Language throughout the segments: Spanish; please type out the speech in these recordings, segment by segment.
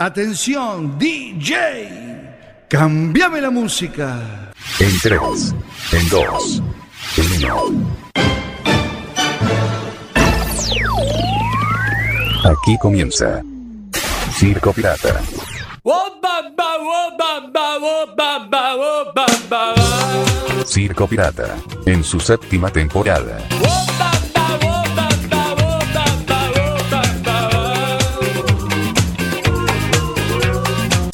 Atención, DJ. Cambiame la música. En 3, en 2, en 1. Aquí comienza Circo Pirata. Circo Pirata, en su séptima temporada.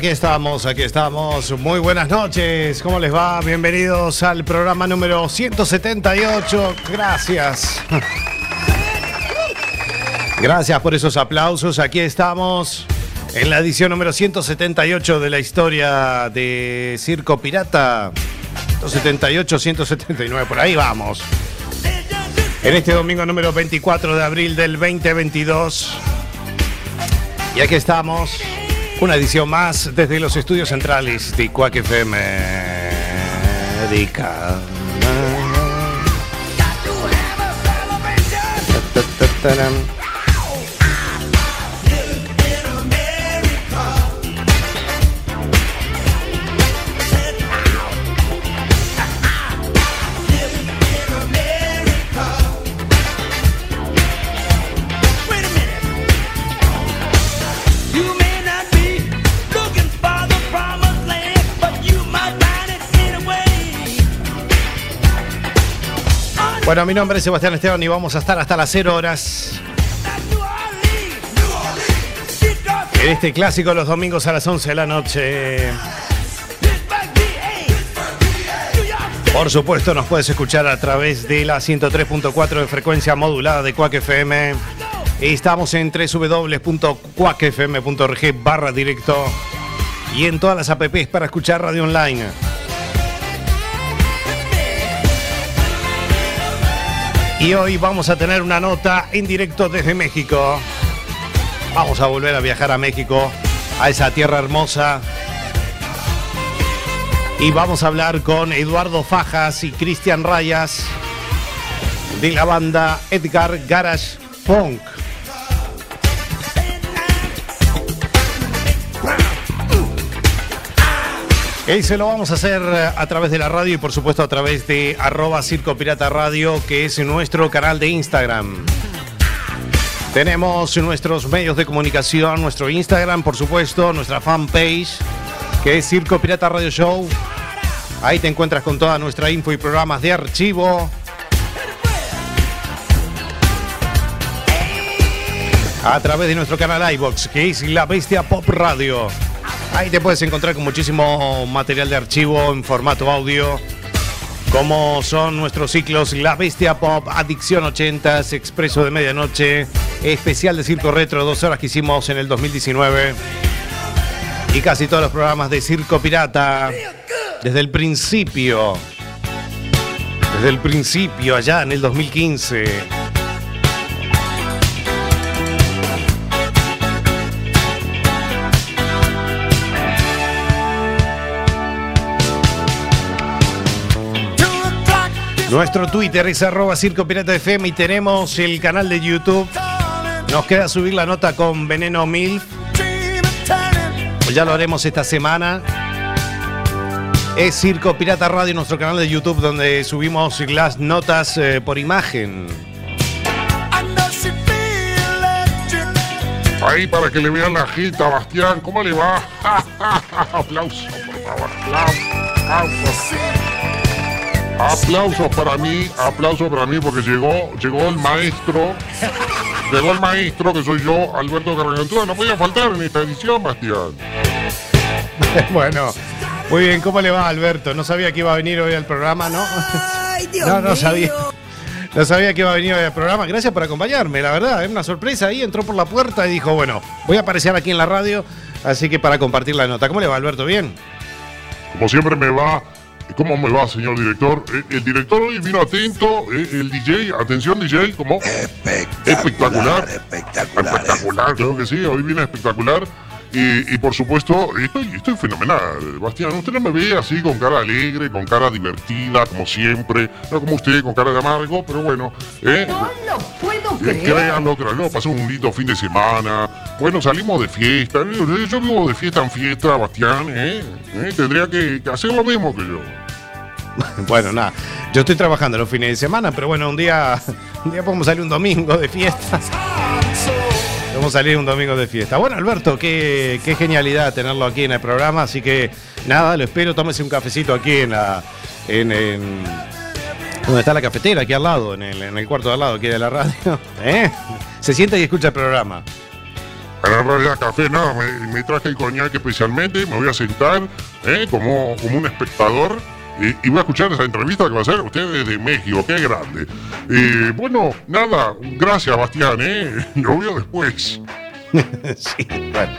Aquí estamos, aquí estamos. Muy buenas noches. ¿Cómo les va? Bienvenidos al programa número 178. Gracias. Gracias por esos aplausos. Aquí estamos en la edición número 178 de la historia de Circo Pirata. 178, 179, por ahí vamos. En este domingo número 24 de abril del 2022. Y aquí estamos, una edición más desde los estudios centrales de Quack FM. Bueno, mi nombre es Sebastián Esteban y vamos a estar hasta las 0 horas en este clásico los domingos a las 11 de la noche. Por supuesto, nos puedes escuchar a través de la 103.4 de frecuencia modulada de Quack FM. Estamos en www.quackfm.org barra directo y en todas las apps para escuchar radio online. Y hoy vamos a tener una nota en directo desde México. Vamos a volver a viajar a México, a esa tierra hermosa. Y vamos a hablar con Eduardo Fajas y Cristian Rayas de la banda Edgar Garage Punk. Y se lo vamos a hacer eh, a través de la radio y por supuesto a través de arroba Circo Pirata Radio, que es nuestro canal de Instagram. Tenemos nuestros medios de comunicación, nuestro Instagram, por supuesto, nuestra fanpage, que es Circo Pirata Radio Show. Ahí te encuentras con toda nuestra info y programas de archivo. A través de nuestro canal iBox, que es La Bestia Pop Radio. Ahí te puedes encontrar con muchísimo material de archivo en formato audio, como son nuestros ciclos La Bestia Pop, Adicción 80s, Expreso de Medianoche, especial de Circo Retro, dos horas que hicimos en el 2019, y casi todos los programas de Circo Pirata, desde el principio, desde el principio, allá en el 2015. Nuestro Twitter es arroba Circo Pirata FM y tenemos el canal de YouTube. Nos queda subir la nota con Veneno Milf. Pues ya lo haremos esta semana. Es Circo Pirata Radio, nuestro canal de YouTube, donde subimos las notas eh, por imagen. Ahí para que le vean la gita, Bastián. ¿Cómo le va? Aplauso, por favor. Aplauso. Aplausos para mí, aplausos para mí porque llegó, llegó el maestro, llegó el maestro que soy yo, Alberto Carreventura, no podía faltar en esta edición, Bastián. bueno, muy bien, ¿cómo le va Alberto? No sabía que iba a venir hoy al programa, ¿no? Ay, Dios No, no mío. sabía. No sabía que iba a venir hoy al programa. Gracias por acompañarme, la verdad. Es una sorpresa ahí. Entró por la puerta y dijo, bueno, voy a aparecer aquí en la radio. Así que para compartir la nota. ¿Cómo le va, Alberto? ¿Bien? Como siempre me va, ¿cómo me va, señor director? Eh, El director hoy vino atento, eh, el DJ, atención DJ, ¿cómo? Espectacular. Espectacular. Espectacular, creo que sí, hoy viene espectacular. Y, y por supuesto, estoy, estoy fenomenal, Bastián. Usted no me ve así con cara alegre, con cara divertida, como siempre. No como usted, con cara de amargo, pero bueno. ¿eh? No lo puedo Eh, creer. Créanlo, créanlo, pasó un lindo fin de semana. Bueno, salimos de fiesta. Yo, yo vivo de fiesta en fiesta, Bastián, ¿eh? ¿Eh? Tendría que, que hacer lo mismo que yo. Bueno, nada. Yo estoy trabajando los fines de semana, pero bueno, un día, un día podemos salir un domingo de fiesta. Podemos salir un domingo de fiesta. Bueno, Alberto, qué, qué genialidad tenerlo aquí en el programa. Así que nada, lo espero. Tómese un cafecito aquí en la. En, en- está la cafetera, aquí al lado, en el, en el cuarto de al lado, aquí de la radio. ¿Eh? Se sienta y escucha el programa. Para café, me, me traje el coñac especialmente, me voy a sentar ¿eh? como, como un espectador y, voy a escuchar esa entrevista que va a hacer usted desde México, qué grande. Bueno, nada, gracias Bastián, ¿eh? lo veo después. sí, bueno,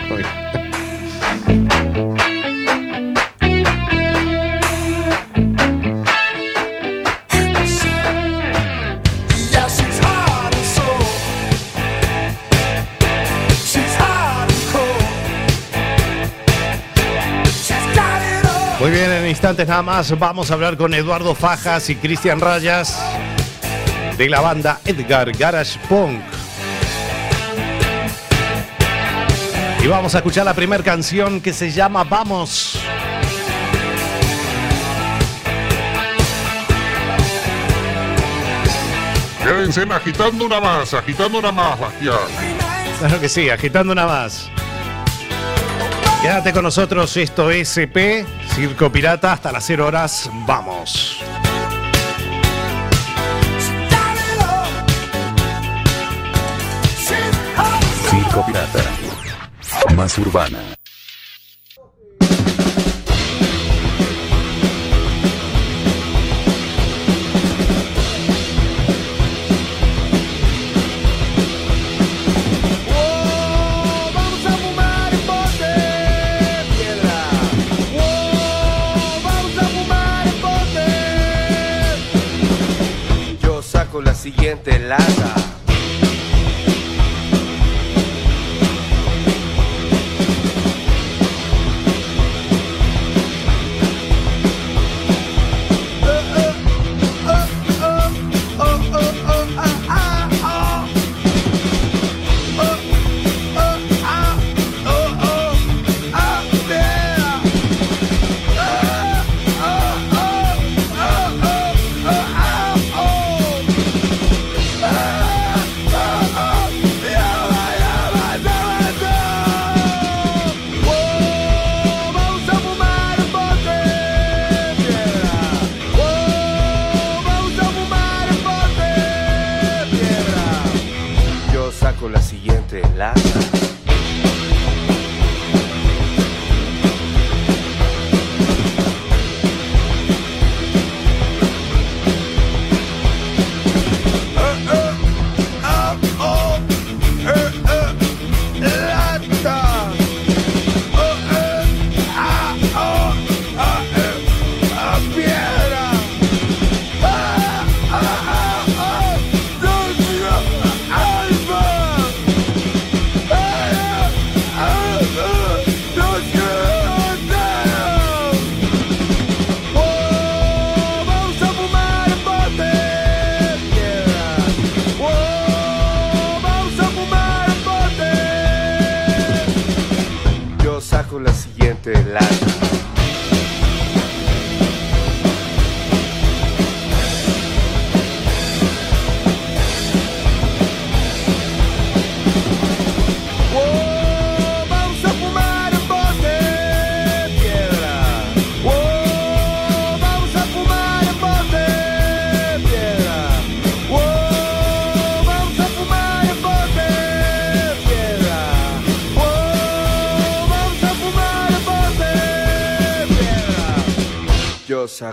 instantes nada más vamos a hablar con Eduardo Fajas y Cristian Rayas de la banda Edgar Garage Punk. Y vamos a escuchar la primera canción que se llama Vamos. Quédense agitando una más, agitando una más, Bastián. Claro que sí, agitando una más. Quédate con nosotros, esto es EP, Circo Pirata, hasta las 0 horas, vamos. Circo Pirata. Más urbana.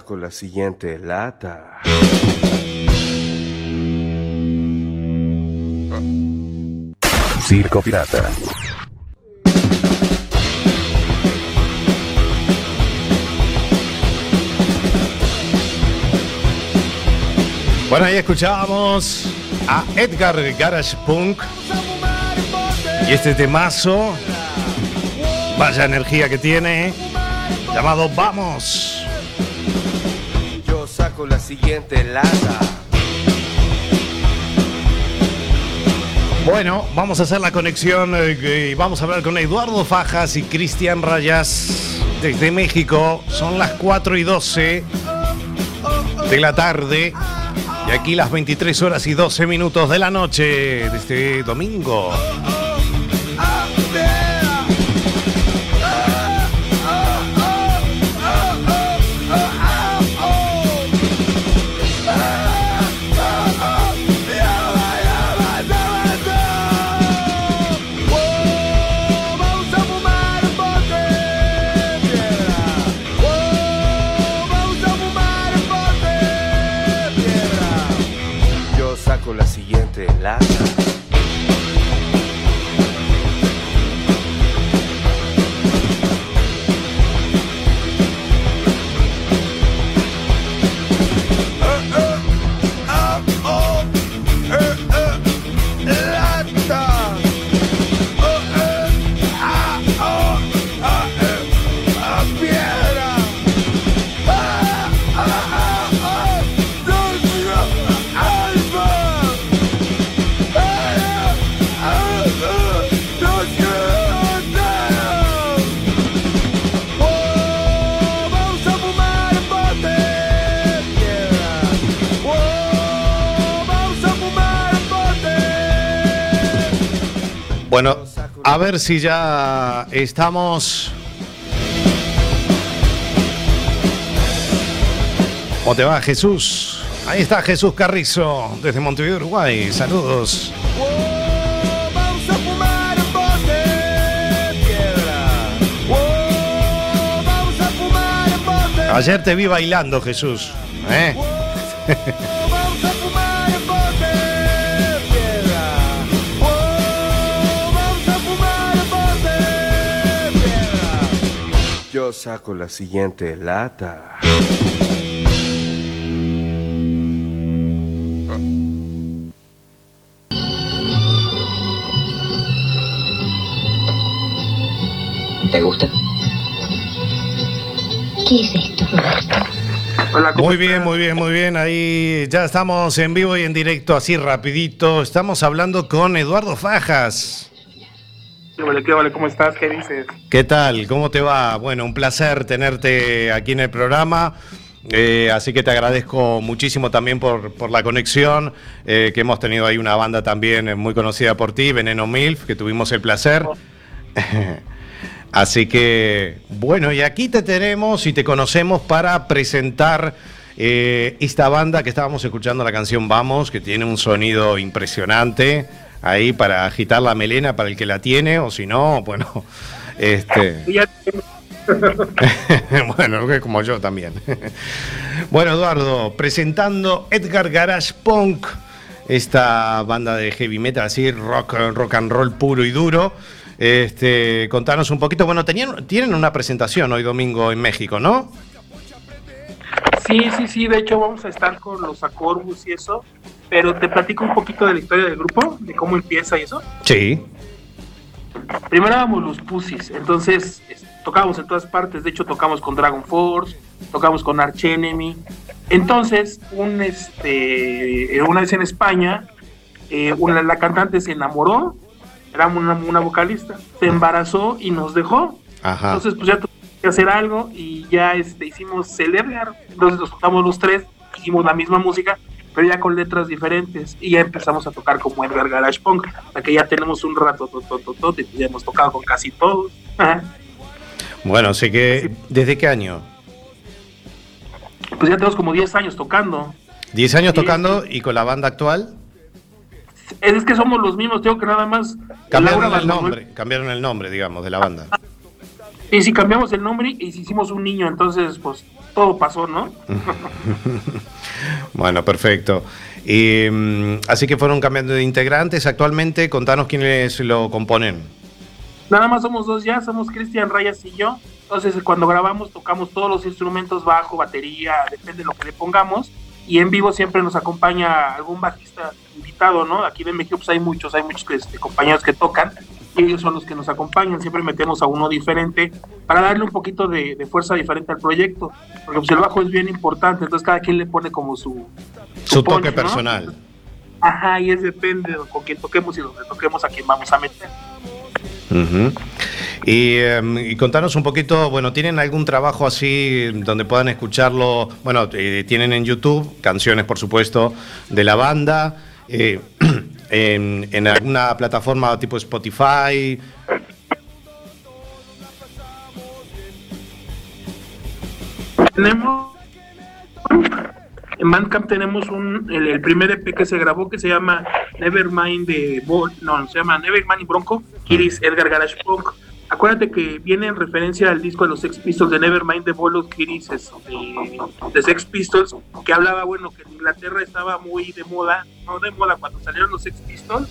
Saco la siguiente lata. Circo Pirata. Bueno, ahí escuchábamos a Edgar Garage Punk y este temazo, vaya energía que tiene, llamado Vamos. Saco la siguiente lata. Bueno, vamos a hacer la conexión eh, y vamos a hablar con Eduardo Fajas y Cristian Rayas desde México. Son las 4 y 12 de la tarde y aquí las 23 horas y 12 minutos de la noche de este domingo. Ver si ya estamos. ¿Cómo te va, Jesús? Ahí está Jesús Carrizo, desde Montevideo, Uruguay. Saludos. Ayer te vi bailando, Jesús. ¿eh? Saco la siguiente lata. ¿Te gusta? ¿Qué es esto? Hola, ¿cómo Muy bien, muy bien, muy bien. Ahí ya estamos en vivo y en directo, así rapidito. Estamos hablando con Eduardo Fajas. ¿Qué vale, qué? ¿Cómo estás? ¿Qué dices? ¿Qué tal? ¿Cómo te va? Bueno, un placer tenerte aquí en el programa. Eh, así que te agradezco muchísimo también por, por la conexión, eh, que hemos tenido ahí una banda también eh, muy conocida por ti, Veneno Milf, que tuvimos el placer. Así que, bueno, y aquí te tenemos y te conocemos para presentar esta banda que estábamos escuchando la canción Vamos, que tiene un sonido impresionante ahí para agitar la melena para el que la tiene, o si no, bueno, este... Bueno, como yo también. bueno, Eduardo, presentando Edgar Garage Punk, esta banda de heavy metal, así, rock, rock and roll puro y duro. Este, contanos un poquito. Bueno, tenían, tienen una presentación hoy domingo en México, ¿no? Sí, sí, sí. De hecho, vamos a estar con los Acorbus y eso. Pero te platico un poquito de la historia del grupo, de cómo empieza y eso. Sí. Primero éramos los Pussies, entonces es- tocábamos en todas partes. De hecho, tocamos con Dragon Force, tocamos con Arch Enemy. Entonces, un, este, una vez en España, eh, una, la cantante se enamoró, era una, una vocalista, se embarazó y nos dejó. Ajá. Entonces, pues ya que hacer algo y ya este, hicimos el Edgar. Entonces nos juntamos los tres, hicimos la misma música, pero ya con letras diferentes. Y ya empezamos a tocar como Edgar Garage Punk. Sea que ya tenemos un rato, to, to, to, ya hemos tocado con casi todos. Ajá. Bueno, sé que. ¿Desde qué año? Pues ya tenemos como 10 años tocando. 10 años tocando y con la banda actual. Es que somos los mismos, tengo que nada más. Cambiaron Laura el nombre, cambiaron el nombre, digamos, de la banda. Y si cambiamos el nombre y si hicimos un niño, entonces pues todo pasó, ¿no? Bueno, perfecto. Y, mm, así que fueron cambiando de integrantes. Actualmente, contanos quiénes lo componen. Nada más somos dos ya, somos Cristian Rayas y yo. Entonces cuando grabamos tocamos todos los instrumentos, bajo, batería, depende de lo que le pongamos. Y en vivo siempre nos acompaña algún bajista invitado, ¿no? Aquí en México pues hay muchos, hay muchos este, compañeros que tocan ellos son los que nos acompañan. Siempre metemos a uno diferente para darle un poquito de, de fuerza diferente al proyecto. Porque pues el bajo es bien importante, entonces cada quien le pone como su... Su toque personal. Ajá, y es depende de con quién toquemos y donde toquemos a quién vamos a meter. Y, y contanos un poquito, bueno, ¿tienen algún trabajo así donde puedan escucharlo? Bueno, eh, tienen en YouTube canciones, por supuesto, de la banda, eh, en, en alguna plataforma tipo Spotify. Tenemos en Bandcamp tenemos un el, el primer EP que se grabó que se llama Nevermind de no, se llama Nevermind y Bronco, Kiris Edgar Garage Punk. Acuérdate que viene en referencia al disco de los Sex Pistols de Nevermind de Bolo Kiris este, de Sex Pistols, que hablaba, bueno, que en Inglaterra estaba muy de moda, no de moda, cuando salieron los Sex Pistols,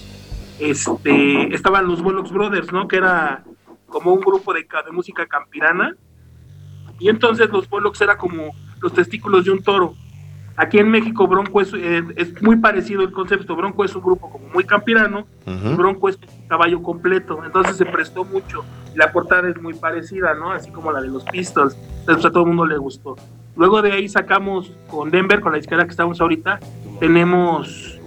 este, estaban los Bollocks Brothers, ¿no? Que era como un grupo de, ca- de música campirana, y entonces los Bollocks era como los testículos de un toro. Aquí en México Bronco es, eh, es muy parecido el concepto, Bronco es un grupo como muy campirano. Bronco es un caballo completo, entonces se prestó mucho. La portada es muy parecida, ¿no? Así como la de los Pistols, entonces a todo el mundo le gustó. Luego de ahí sacamos con Denver, con la izquierda que estamos ahorita, tenemos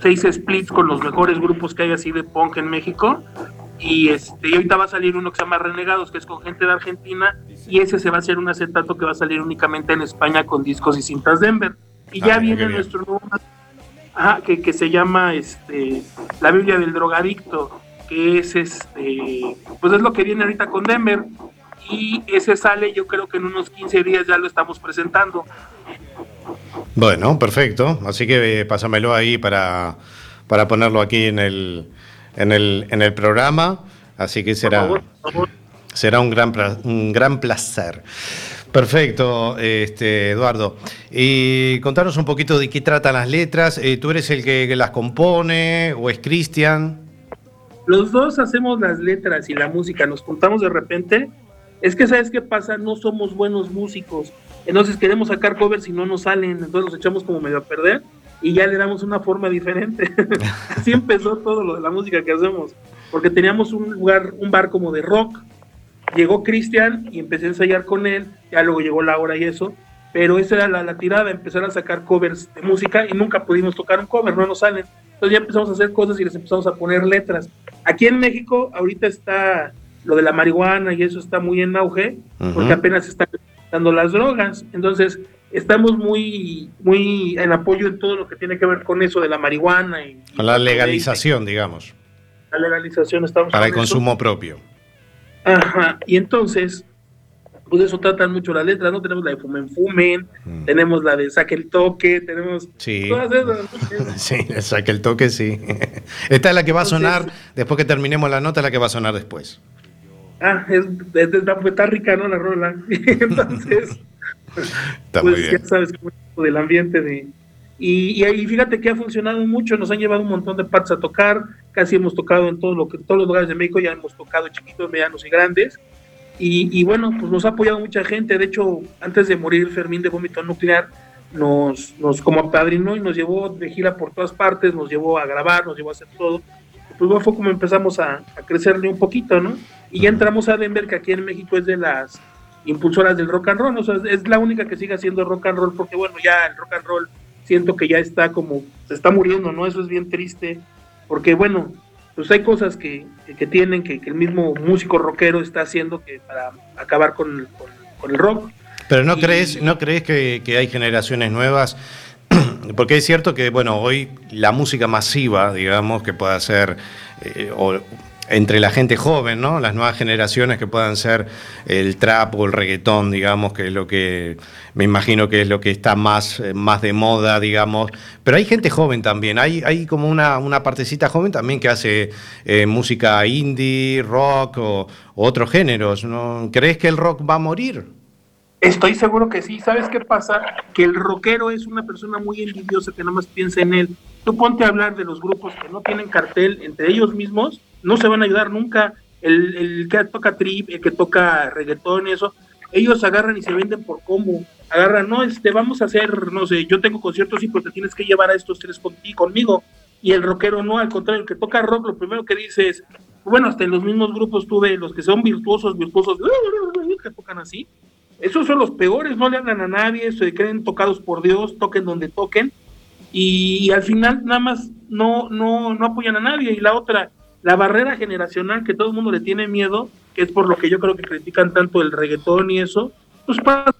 seis splits con los mejores grupos que hay así de punk en México. Y, este, y ahorita va a salir uno que se llama Renegados, que es con gente de Argentina, y ese se va a hacer un acetato que va a salir únicamente en España con discos y cintas Denver. Y Ah, ya viene nuestro nuevo Ajá, que, que se llama este La Biblia del Drogadicto, que es este, pues es lo que viene ahorita con Denver. Y ese sale, yo creo que en unos 15 días ya lo estamos presentando. Bueno, perfecto. Así que eh, pásamelo ahí para, para ponerlo aquí en el, en el, en el programa. Así que Por será, favor, por favor. será un, gran, un gran placer. Perfecto, este, Eduardo. Y contanos un poquito de qué tratan las letras. Eh, ¿Tú eres el que, que las compone o es Cristian? Los dos hacemos las letras y la música, nos juntamos de repente. Es que, ¿sabes qué pasa? No somos buenos músicos. Entonces queremos sacar covers y no nos salen. Entonces los echamos como medio a perder y ya le damos una forma diferente. Así empezó todo lo de la música que hacemos. Porque teníamos un lugar, un bar como de rock. Llegó Cristian y empecé a ensayar con él. Ya luego llegó Laura y eso. Pero esa era la, la tirada, empezar a sacar covers de música y nunca pudimos tocar un cover, no nos salen. Entonces ya empezamos a hacer cosas y les empezamos a poner letras. Aquí en México ahorita está lo de la marihuana y eso está muy en auge, porque apenas están dando las drogas. Entonces estamos muy, muy en apoyo en todo lo que tiene que ver con eso de la marihuana. Y, la legalización, digamos, La legalización estamos para el eso. consumo propio. Ajá, y entonces, pues eso tratan mucho las letras, ¿no? Tenemos la de Fumen Fumen, Mm. tenemos la de Saque el Toque, tenemos Sí. todas esas. Sí, saque el toque, sí. Esta es la que va a sonar, Entonces- después que terminemos la nota, es la que va a sonar después. Ah, es, es- está, está rica, ¿no? La rola. Entonces, Está pues muy bien. ya sabes cómo es del ambiente de... Y, y ahí fíjate que ha funcionado mucho, nos han llevado un montón de partes a tocar, casi hemos tocado en todo lo que, todos los lugares de México, ya hemos tocado chiquitos, medianos y grandes. Y, y bueno, pues nos ha apoyado mucha gente. De hecho, antes de morir Fermín de Vómito Nuclear, nos, nos como apadrinó y nos llevó de gira por todas partes, nos llevó a grabar, nos llevó a hacer todo. Pues bueno, fue como empezamos a, a crecerle un poquito, ¿no? Y ya entramos a Denver, que aquí en México es de las impulsoras del rock and roll, o sea, es la única que sigue haciendo rock and roll, porque bueno, ya el rock and roll siento que ya está como, se está muriendo, ¿no? Eso es bien triste, porque bueno, pues hay cosas que, que- que tienen, que, que el mismo músico rockero está haciendo que para acabar con, con- con el rock. Pero no Y- crees, no crees que, que hay generaciones nuevas, porque es cierto que bueno hoy la música masiva, digamos, que pueda ser eh, o entre la gente joven, ¿no? Las nuevas generaciones que puedan ser el trap o el reggaetón, digamos, que es lo que me imagino que es lo que está más, eh, más de moda, digamos. Pero hay gente joven también, hay, hay como una, una partecita joven también que hace eh, música indie, rock o, o otros géneros. ¿no? ¿Crees que el rock va a morir? Estoy seguro que sí. ¿Sabes qué pasa? Que el rockero es una persona muy envidiosa que nada más piensa en él. Tú ponte a hablar de los grupos que no tienen cartel entre ellos mismos, no se van a ayudar nunca. El, el que toca trip, el que toca reggaetón eso, ellos agarran y se venden por combo. Agarran, no, este, vamos a hacer, no sé, yo tengo conciertos y pues te tienes que llevar a estos tres conmigo. Y el rockero no, al contrario, el que toca rock, lo primero que dice es, bueno, hasta en los mismos grupos tuve los que son virtuosos, virtuosos, que tocan así, esos son los peores, no le hablan a nadie, se creen tocados por Dios, toquen donde toquen, y, al final nada más no, no, no apoyan a nadie. Y la otra, la barrera generacional que todo el mundo le tiene miedo, que es por lo que yo creo que critican tanto el reggaetón y eso, pues pasa,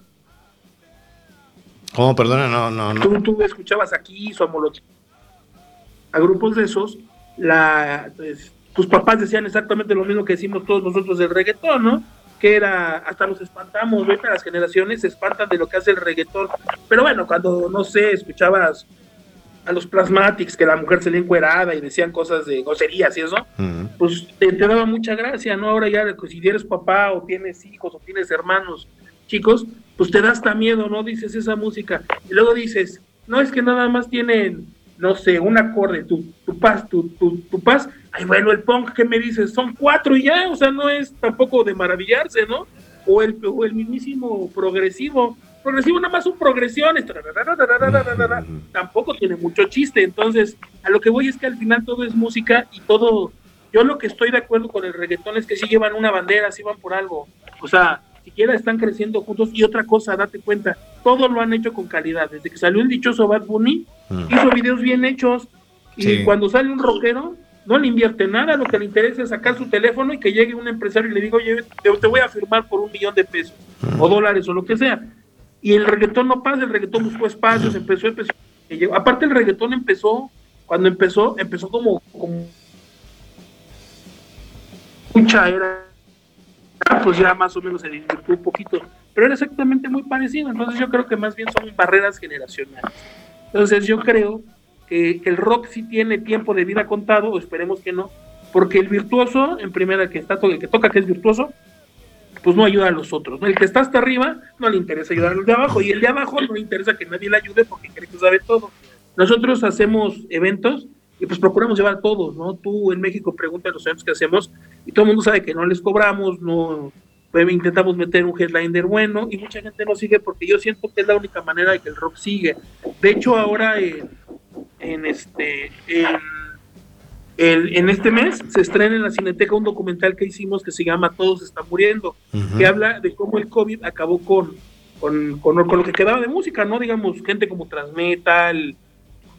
¿Cómo? Perdona, no, no, no. tú, tú escuchabas aquí Molotov, a grupos de esos, la, pues, tus papás decían exactamente lo mismo que decimos todos nosotros del reggaetón, ¿no? Que era, hasta nos espantamos, ¿ves? Las generaciones se espantan de lo que hace el reggaetón. Pero bueno, cuando, no sé, escuchabas a los Plasmatics, que la mujer se le encuerada y decían cosas de groserías y eso, Mm. pues te, te daba mucha gracia, ¿no? Ahora ya, pues, si eres papá o tienes hijos o tienes hermanos chicos, pues te da hasta miedo, ¿no? Dices esa música. Y luego dices, no es que nada más tienen, no sé, un acorde, tu, tu paz, tu, tu, tu paz. Ay, bueno, el punk, ¿qué me dices? Son cuatro y ya, o sea, no es tampoco de maravillarse, ¿no? O el, o el mismísimo progresivo. Progresivo nada más son progresiones. Tampoco tiene mucho chiste. Entonces, a lo que voy es que al final todo es música y todo. Yo lo que estoy de acuerdo con el reggaetón es que sí llevan una bandera, sí van por algo. O sea, siquiera están creciendo juntos. Y otra cosa, date cuenta, todo lo han hecho con calidad. Desde que salió el dichoso Bad Bunny, mm. hizo videos bien hechos. Y sí. cuando sale un rockero, no le invierte nada. Lo que le interesa es sacar su teléfono y que llegue un empresario y le diga, oye, te, voy a firmar por un millón de pesos o dólares o lo que sea. Y el reggaetón no pasa, el reggaetón buscó espacios, empezó, empezó. llegó. Aparte, el reggaetón empezó, cuando empezó, empezó como, como mucha era pues ya más o menos se divirtió un poquito, pero era exactamente muy parecido, entonces yo creo que más bien son barreras generacionales. Entonces yo creo que el rock sí tiene tiempo de vida contado, esperemos que no, porque el virtuoso, en primera que está el que toca que es virtuoso, pues no ayuda a los otros. El que está hasta arriba no le interesa ayudar a los de abajo, y el de abajo no le interesa que nadie le ayude porque cree que sabe todo. Nosotros hacemos eventos y pues procuramos llevar a todos, ¿no? Tú en México preguntas los eventos que hacemos y todo el mundo sabe que no les cobramos, no pues, intentamos meter un headliner bueno y mucha gente no sigue porque yo siento que es la única manera de que el rock sigue. De hecho ahora en, en este en, en- en este mes se estrena en la Cineteca un documental que hicimos que se llama Todos están muriendo, Ujú. que habla de cómo el COVID acabó con, con, con, con lo que quedaba de música, ¿no? Digamos, gente como Transmetal,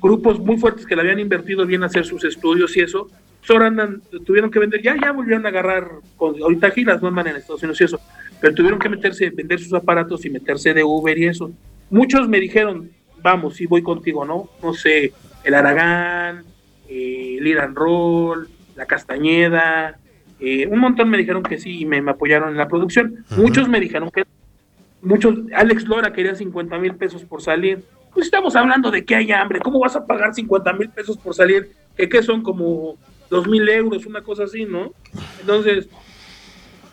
grupos muy fuertes que le habían invertido bien a hacer sus estudios y eso, pues ahora andan, tuvieron que vender, ya, ya volvieron a agarrar, con, ahorita giras no andan en Estados Unidos y eso, pero tuvieron que meterse, vender sus aparatos y meterse de Uber y eso. Muchos me dijeron, vamos, sí voy contigo, ¿no? No sé, el Aragán, eh, el Iran Roll, la Castañeda, eh, un montón me dijeron que sí y me, me apoyaron en la producción. Muchos me dijeron que muchos, Alex Lora quería 50 mil pesos por salir. Pues estamos hablando de que hay hambre. ¿Cómo vas a pagar 50 mil pesos por salir? Que, que son como 2 mil euros, una cosa así, ¿no? Entonces,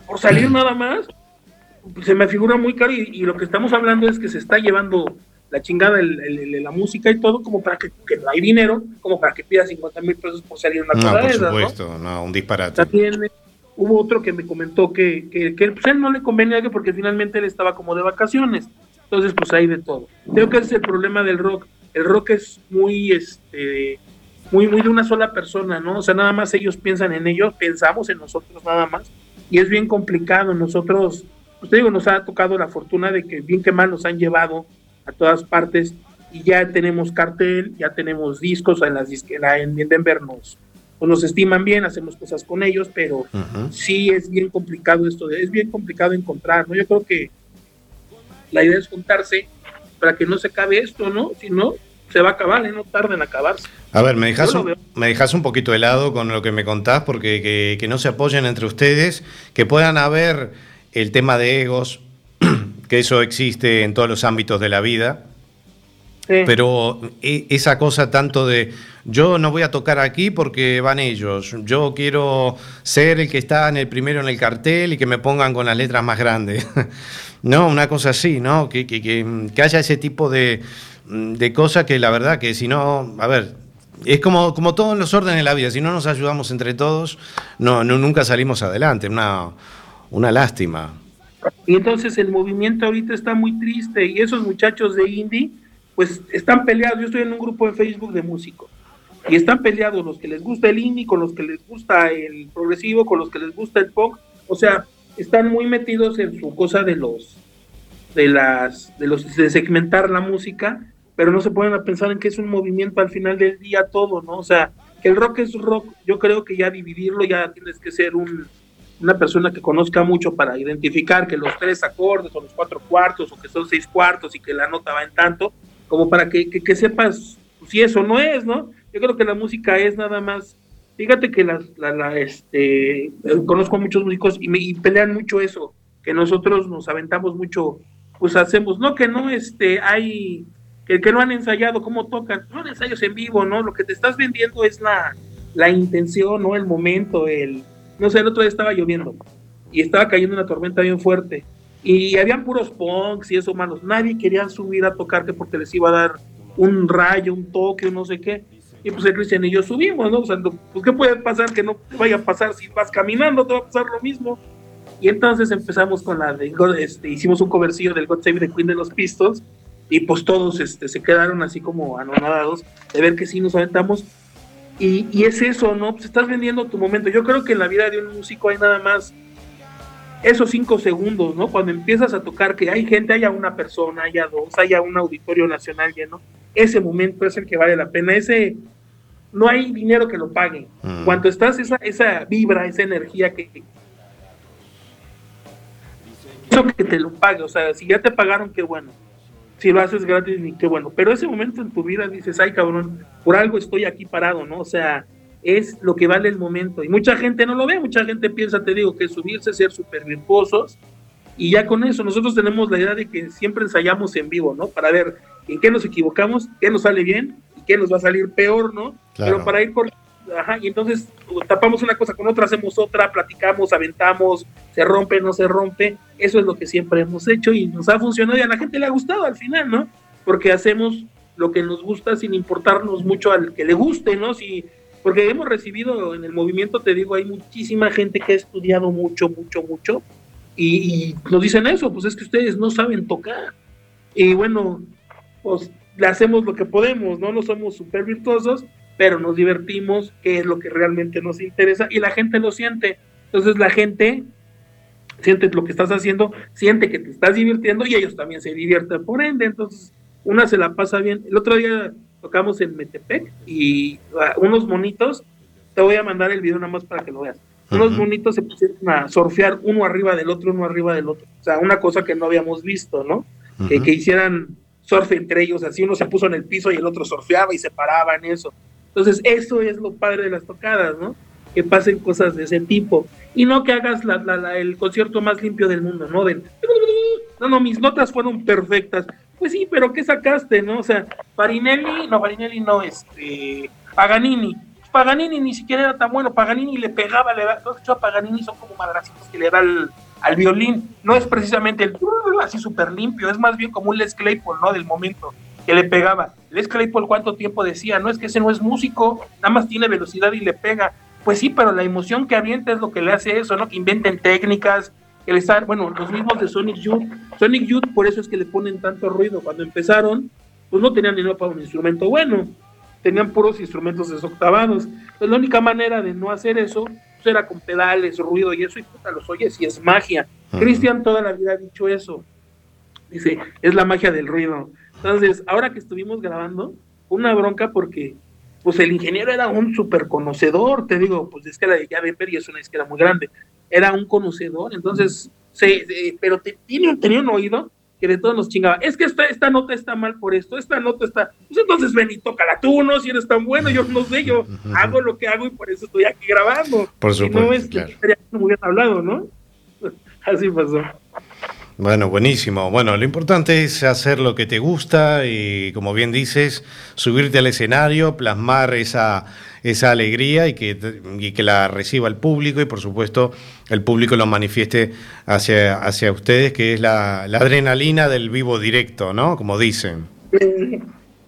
por salir nada más, se me figura muy caro y, y lo que estamos hablando es que se está llevando la chingada, el- el- el- la música y todo, como para que, que no hay dinero, como para que pida 50 mil pesos por salir una No, cosa por de esas, ¿no? supuesto, no, un disparate. También eh, hubo otro que me comentó que, que, que, pues, él no le convenía que porque finalmente él estaba como de vacaciones. Entonces, pues hay de todo. Creo que ese es el problema del rock. El rock es muy, este, muy, muy de una sola persona, ¿no? O sea, nada más ellos piensan en ellos, pensamos en nosotros nada más. Y es bien complicado. Nosotros, pues te digo, nos ha tocado la fortuna de que bien que mal nos han llevado a todas partes y ya tenemos cartel, ya tenemos discos en las disque- en, Denver nos, pues nos estiman bien, hacemos cosas con ellos, pero Ujú. sí es bien complicado esto, es bien complicado encontrar, ¿no? Yo creo que la idea es juntarse para que no se acabe esto, ¿no? Si no, se va a acabar, ¿eh? No tarda en acabarse. A ver, me dejas, un, me dejas un poquito de lado con lo que me contás, porque que, que no se apoyen entre ustedes, que puedan haber el tema de egos, que eso existe en todos los ámbitos de la vida, Sí. pero e- esa cosa tanto de yo no voy a tocar aquí porque van ellos, yo quiero ser el que está en el primero en el cartel y que me pongan con las letras más grandes. no, una cosa así, ¿no? Que, que- que- que haya ese tipo de, de cosas que la verdad que si no, a ver, es como, como todos los órdenes de la vida, si no nos ayudamos entre todos, no, no nunca salimos adelante, una, una lástima. Y entonces el movimiento ahorita está muy triste y esos muchachos de indie pues están peleados. Yo estoy en un grupo de Facebook de músicos y están peleados los que les gusta el indie con los que les gusta el progresivo, con los que les gusta el punk. O sea, están muy metidos en su cosa de los de las de los de segmentar la música, pero no se pueden a pensar en que es un movimiento al final del día todo, ¿no? O sea, que el rock es rock, yo creo que ya dividirlo ya tienes que ser un una persona que conozca mucho para identificar que los tres acordes o los cuatro cuartos o que son seis cuartos y que la nota va en tanto, como para que, que, sepas si eso no es, ¿no? Yo creo que la música es nada más, fíjate que las, la, la, este, eh, conozco a muchos músicos y, me, pelean mucho eso, que nosotros nos aventamos mucho, pues hacemos, no que no, este, hay, que, que no han ensayado cómo tocan, son ensayos en vivo, ¿no? Lo que te estás vendiendo es la, la intención, ¿no? El momento, el no sé, el otro día estaba lloviendo y estaba cayendo una tormenta bien fuerte y habían puros punks y eso malos. Nadie quería subir a tocar que porque les iba a dar un rayo, un toque, un no sé qué. Y pues el Cristian y yo subimos, ¿no? O sea, pues ¿qué puede pasar que no vaya a pasar si vas caminando? Te va a pasar lo mismo. Y entonces empezamos con la de, este, hicimos un covercillo del God Save the Queen de los Pistols y pues todos este, se quedaron así como anonadados de ver que sí nos aventamos y, y es eso, ¿no? Pues estás vendiendo tu momento. Yo creo que en la vida de un músico hay nada más esos cinco segundos, ¿no? Cuando empiezas a tocar, que hay gente, haya una persona, haya dos, haya un auditorio nacional lleno, ese momento es el que vale la pena. Ese, no hay dinero que lo pague. Mm. Cuando estás, esa, esa vibra, esa energía que... Eso que te lo pague, o sea, si ya te pagaron, qué bueno. Si lo haces gratis, ni qué bueno. Pero ese momento en tu vida dices, ay cabrón, por algo estoy aquí parado, ¿no? O sea, es lo que vale el momento. Y mucha gente no lo ve, mucha gente piensa, te digo, que subirse, ser súper virtuosos. Y ya con eso, nosotros tenemos la idea de que siempre ensayamos en vivo, ¿no? Para ver en qué nos equivocamos, qué nos sale bien y qué nos va a salir peor, ¿no? Claro. Pero para ir por... Ajá, y entonces tapamos una cosa con otra, hacemos otra, platicamos, aventamos, se rompe, no se rompe. Eso es lo que siempre hemos hecho y nos ha funcionado y a la gente le ha gustado al final, ¿no? Porque hacemos lo que nos gusta sin importarnos mucho al que le guste, ¿no? Si, porque hemos recibido en el movimiento, te digo, hay muchísima gente que ha estudiado mucho, mucho, mucho y, y nos dicen eso, pues es que ustedes no saben tocar. Y bueno, pues le hacemos lo que podemos, ¿no? No somos súper virtuosos, pero nos divertimos, que es lo que realmente nos interesa, y la gente lo siente. Entonces la gente siente lo que estás haciendo, siente que te estás divirtiendo y ellos también se divierten por ende. Entonces una se la pasa bien. El otro día tocamos en Metepec y ah, unos monitos, te voy a mandar el video nada más para que lo veas. Unos monitos se pusieron a surfear uno arriba del otro, uno arriba del otro. O sea, una cosa que no habíamos visto, ¿no? que, que hicieran surf entre ellos, así uno se puso en el piso y el otro surfeaba y se paraba en eso. Entonces, eso es lo padre de las tocadas, ¿no? Que pasen cosas de ese tipo. Y no que hagas la- la- la- el concierto más limpio del mundo, ¿no? Del, no, no, mis notas fueron perfectas. Pues sí, pero ¿qué sacaste, no? O sea, Farinelli, no, Farinelli no, este, Paganini. Paganini ni siquiera era tan bueno. Paganini le pegaba, le da, todo a Paganini son como madracitos que le da al, al violín. No es precisamente el así súper limpio, es más bien como un Les Claypool, ¿no? Del momento que le pegaba. Les Claypool, ¿cuánto tiempo decía? No es que ese no es músico, nada más tiene velocidad y le pega. Pues sí, pero la emoción que avienta es lo que le hace eso, ¿no? Que inventen técnicas, que le están, bueno, los mismos de Sonic Youth. Sonic Youth, por eso es que le ponen tanto ruido. Cuando empezaron, pues no tenían dinero para un instrumento bueno, tenían puros instrumentos desoctavados. Entonces, la única manera de no hacer eso pues, era con pedales, ruido y eso, y puta, los oyes y es magia. Ujú. Cristian toda la vida ha dicho eso. Dice, es la magia del ruido. Entonces, ahora que estuvimos grabando, una bronca porque pues el ingeniero era un súper conocedor, te digo, pues es que la de Denver y es una disquera muy grande, era un conocedor, entonces, se, se- pero te, tiene, un- tenía un oído que de todos nos chingaba, es que esta, esta nota está mal por esto, esta nota está, pues entonces ven y tócala tú, no, si eres tan bueno, yo no sé, yo hago lo que hago y por eso estoy aquí grabando. Por Si no supuesto, es que estaría muy bien hablado, ¿no? Así pasó. Bueno, buenísimo. Bueno, lo importante es hacer lo que te gusta y, como bien dices, subirte al escenario, plasmar esa, esa alegría y que, y que la reciba el público y, por supuesto, el público lo manifieste hacia, hacia ustedes, que es la, la adrenalina del vivo directo, ¿no? Como dicen. Eh,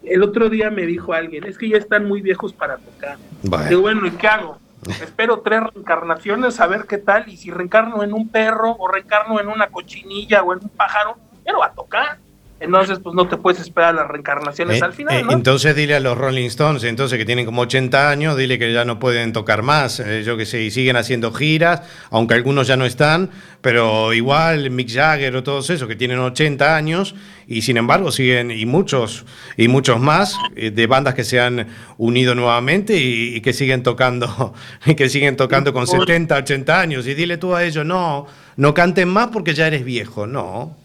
El otro día me dijo alguien, es que ya están muy viejos para tocar. Bueno. Digo, bueno, ¿y qué hago? Espero tres reencarnaciones a ver qué tal, y si reencarno en un perro, o reencarno en una cochinilla, o en un pájaro, no va a tocar. Entonces, pues no te puedes esperar las reencarnaciones Eh, al final, eh. Entonces dile a los Rolling Stones, entonces que tienen como 80 años, dile que ya no pueden tocar más, eh, yo que sé, y siguen haciendo giras, aunque algunos ya no están, pero igual Mick Jagger o todos esos que tienen 80 años y sin embargo siguen, y muchos, y muchos más, de bandas que se han unido nuevamente y, y que siguen tocando, y que siguen tocando con 70, 80 años, y dile tú a ellos, no, no canten más porque ya eres viejo, no.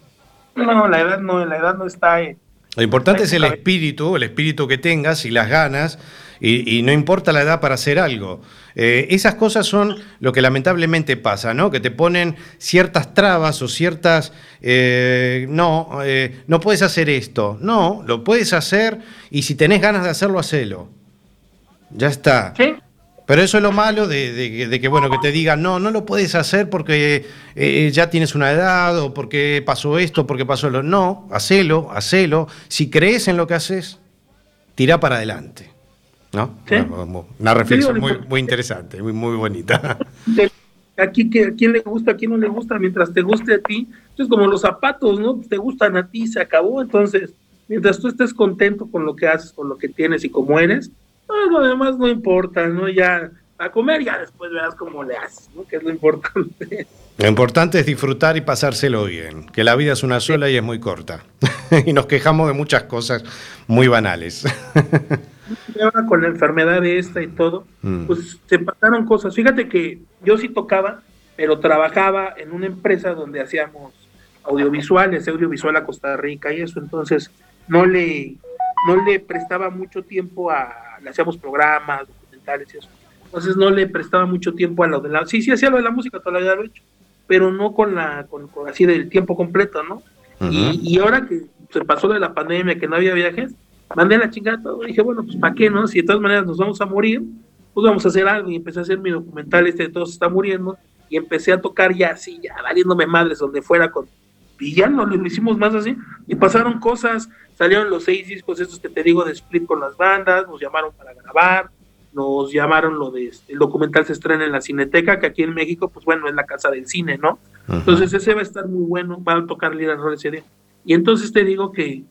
No, la edad no, la edad no está en... Lo importante es el espíritu, el espíritu que tengas y las ganas, y, y no importa la edad para hacer algo. Eh, esas cosas son lo que lamentablemente pasa, ¿no? Que te ponen ciertas trabas o ciertas... eh, no, eh, no puedes hacer esto. No, lo puedes hacer y si tenés ganas de hacerlo, hacelo. Ya está. Sí, Pero eso es lo malo de, de- de que, bueno, que te digan, no, no lo puedes hacer porque eh, ya tienes una edad o porque pasó esto, porque pasó lo... No, hacelo, hacelo. Si crees en lo que haces, tira para adelante. ¿No? Sí. Una, una reflexión muy, interesante, muy, muy bonita. aquí que a quién le gusta, a quién no le gusta, mientras te guste a ti, es como los zapatos, ¿no? Te gustan a ti, se acabó, entonces, mientras tú estés contento con lo que haces, con lo que tienes y como eres, no, lo demás no importa, ¿no? Ya, a comer ya después verás cómo le haces, ¿no? Que es lo importante. Lo importante es disfrutar y pasárselo bien, que la vida es una sola y es muy corta. y nos quejamos de muchas cosas muy banales. Ahora con la enfermedad de esta y todo, Mm. pues se pasaron cosas. Fíjate que yo sí tocaba, pero trabajaba en una empresa donde hacíamos audiovisuales, audiovisual a Costa Rica y eso, entonces no le, no le prestaba mucho tiempo a, le hacíamos programas, documentales y eso. Entonces no le prestaba mucho tiempo a lo de la, sí, sí hacía lo de la música, toda la vida lo he hecho, pero no con la, con, con así del tiempo completo, ¿no? y, y ahora que se pasó de la pandemia, que no había viajes, mandé la chingada todo. Dije, bueno, pues ¿para qué, no? Si de todas maneras nos vamos a morir, pues vamos a hacer algo. Y empecé a hacer mi documental, este de Todos está muriendo. Y empecé a tocar ya así, ya valiéndome madres donde fuera con. Y ya no lo hicimos más así. Y pasaron cosas, salieron los seis discos estos que te digo de split con las bandas, nos llamaron para grabar, nos llamaron lo de este, el documental se estrena en la Cineteca, que aquí en México, pues bueno, es la casa del cine, ¿no? Entonces ese va a estar muy bueno, va a tocar Lira Roll ese día. Y entonces te digo que,